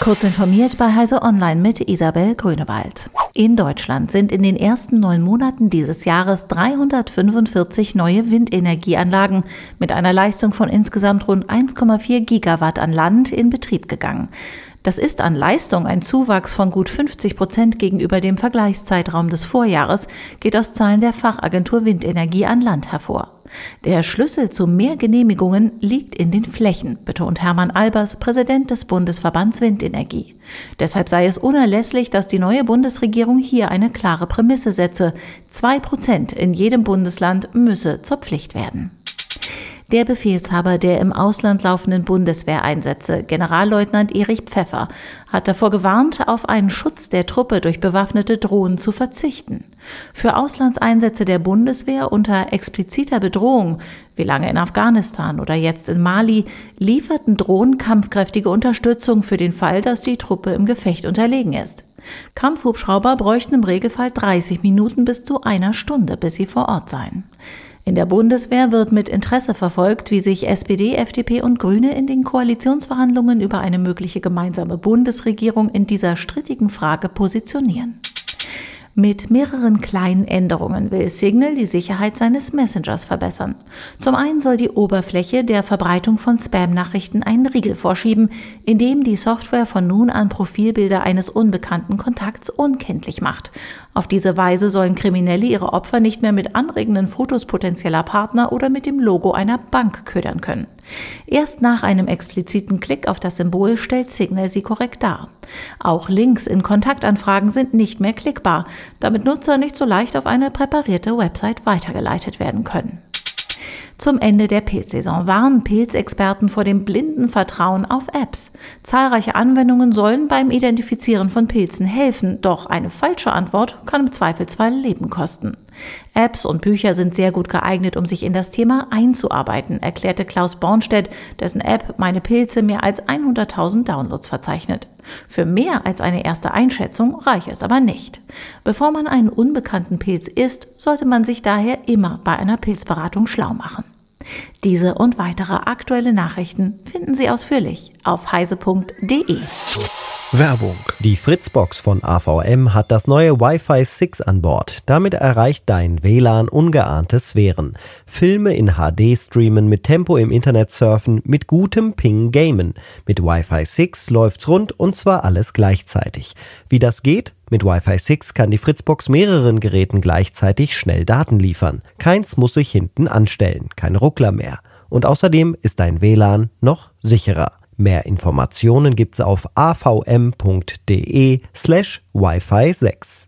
Kurz informiert bei Heise Online mit Isabel Grünewald. In Deutschland sind in den ersten neun Monaten dieses Jahres 345 neue Windenergieanlagen mit einer Leistung von insgesamt rund 1,4 Gigawatt an Land in Betrieb gegangen. Das ist an Leistung ein Zuwachs von gut 50 Prozent gegenüber dem Vergleichszeitraum des Vorjahres, geht aus Zahlen der Fachagentur Windenergie an Land hervor. Der Schlüssel zu mehr Genehmigungen liegt in den Flächen, betont Hermann Albers, Präsident des Bundesverbands Windenergie. Deshalb sei es unerlässlich, dass die neue Bundesregierung hier eine klare Prämisse setze. Zwei Prozent in jedem Bundesland müsse zur Pflicht werden. Der Befehlshaber der im Ausland laufenden Bundeswehreinsätze, Generalleutnant Erich Pfeffer, hat davor gewarnt, auf einen Schutz der Truppe durch bewaffnete Drohnen zu verzichten. Für Auslandseinsätze der Bundeswehr unter expliziter Bedrohung, wie lange in Afghanistan oder jetzt in Mali, lieferten Drohnen kampfkräftige Unterstützung für den Fall, dass die Truppe im Gefecht unterlegen ist. Kampfhubschrauber bräuchten im Regelfall 30 Minuten bis zu einer Stunde, bis sie vor Ort seien. In der Bundeswehr wird mit Interesse verfolgt, wie sich SPD, FDP und Grüne in den Koalitionsverhandlungen über eine mögliche gemeinsame Bundesregierung in dieser strittigen Frage positionieren. Mit mehreren kleinen Änderungen will Signal die Sicherheit seines Messengers verbessern. Zum einen soll die Oberfläche der Verbreitung von Spam-Nachrichten einen Riegel vorschieben, indem die Software von nun an Profilbilder eines unbekannten Kontakts unkenntlich macht. Auf diese Weise sollen Kriminelle ihre Opfer nicht mehr mit anregenden Fotos potenzieller Partner oder mit dem Logo einer Bank ködern können. Erst nach einem expliziten Klick auf das Symbol stellt Signal sie korrekt dar. Auch Links in Kontaktanfragen sind nicht mehr klickbar, damit Nutzer nicht so leicht auf eine präparierte Website weitergeleitet werden können. Zum Ende der Pilzsaison warnen Pilzexperten vor dem blinden Vertrauen auf Apps. Zahlreiche Anwendungen sollen beim Identifizieren von Pilzen helfen, doch eine falsche Antwort kann im Zweifelsfall Leben kosten. Apps und Bücher sind sehr gut geeignet, um sich in das Thema einzuarbeiten, erklärte Klaus Bornstedt, dessen App Meine Pilze mehr als 100.000 Downloads verzeichnet. Für mehr als eine erste Einschätzung reiche es aber nicht. Bevor man einen unbekannten Pilz isst, sollte man sich daher immer bei einer Pilzberatung schlau machen. Diese und weitere aktuelle Nachrichten finden Sie ausführlich auf heise.de. Werbung. Die Fritzbox von AVM hat das neue Wi-Fi 6 an Bord. Damit erreicht dein WLAN ungeahnte Sphären. Filme in HD streamen, mit Tempo im Internet surfen, mit gutem Ping gamen. Mit Wi-Fi 6 läuft's rund und zwar alles gleichzeitig. Wie das geht? Mit Wi-Fi 6 kann die Fritzbox mehreren Geräten gleichzeitig schnell Daten liefern. Keins muss sich hinten anstellen, kein Ruckler mehr. Und außerdem ist dein WLAN noch sicherer. Mehr Informationen gibt's auf avm.de slash Wi-Fi 6.